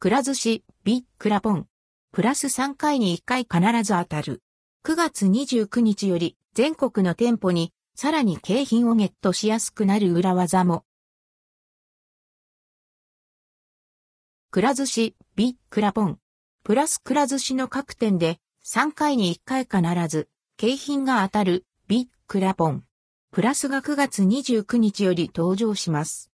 くら寿司、ビックラポン。プラス3回に1回必ず当たる。9月29日より全国の店舗にさらに景品をゲットしやすくなる裏技も。くら寿司、ビックラポン。プラスくら寿司の各店で3回に1回必ず景品が当たるビックラポン。プラスが9月29日より登場します。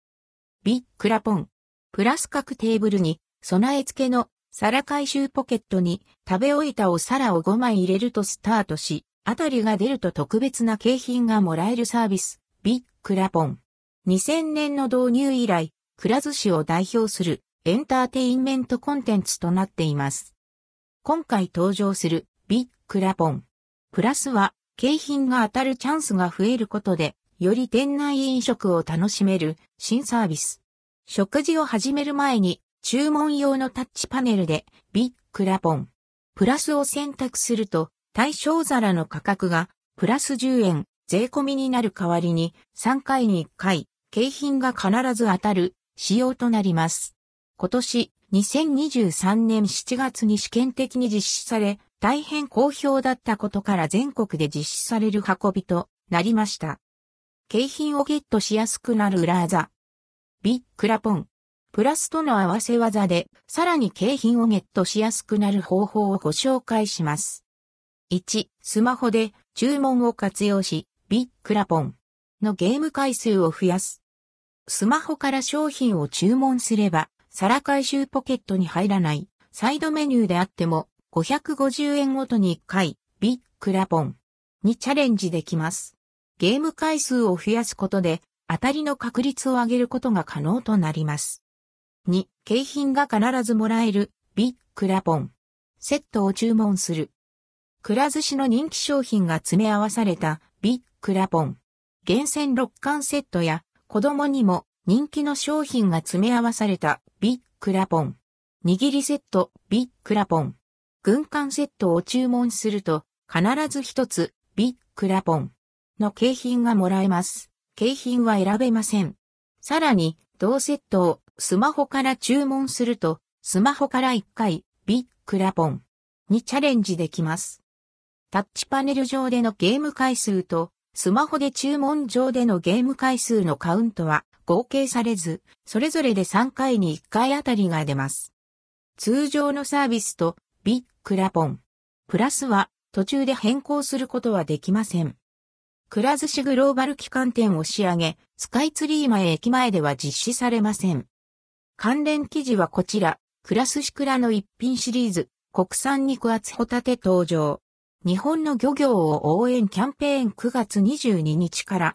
ビックラポン。プラス各テーブルに備え付けの皿回収ポケットに食べ終えたお皿を5枚入れるとスタートし、あたりが出ると特別な景品がもらえるサービス、ビックラポン。2000年の導入以来、くら寿司を代表するエンターテインメントコンテンツとなっています。今回登場するビックラポン。プラスは景品が当たるチャンスが増えることで、より店内飲食を楽しめる新サービス。食事を始める前に注文用のタッチパネルでビックラポン。プラスを選択すると対象皿の価格がプラス10円税込みになる代わりに3回に1回景品が必ず当たる仕様となります。今年2023年7月に試験的に実施され大変好評だったことから全国で実施される運びとなりました。景品をゲットしやすくなる裏技。ビックラポン。プラスとの合わせ技で、さらに景品をゲットしやすくなる方法をご紹介します。1、スマホで注文を活用し、ビックラポンのゲーム回数を増やす。スマホから商品を注文すれば、皿回収ポケットに入らないサイドメニューであっても、550円ごとに1回、ビックラポンにチャレンジできます。ゲーム回数を増やすことで、当たりの確率を上げることが可能となります。2、景品が必ずもらえる、ビックラポン。セットを注文する。くら寿司の人気商品が詰め合わされた、ビックラポン。厳選6巻セットや、子供にも人気の商品が詰め合わされた、ビックラポン。握りセット、ビックラポン。軍艦セットを注文すると、必ず一つ、ビックラポン。の景品がもらえます。景品は選べません。さらに、同セットをスマホから注文すると、スマホから1回、ビックラポンにチャレンジできます。タッチパネル上でのゲーム回数と、スマホで注文上でのゲーム回数のカウントは合計されず、それぞれで3回に1回あたりが出ます。通常のサービスとビックラポン。プラスは途中で変更することはできません。くら寿司グローバル機関店を仕上げ、スカイツリー前駅前では実施されません。関連記事はこちら、クラスシクラの一品シリーズ、国産肉厚ホタテ登場。日本の漁業を応援キャンペーン9月22日から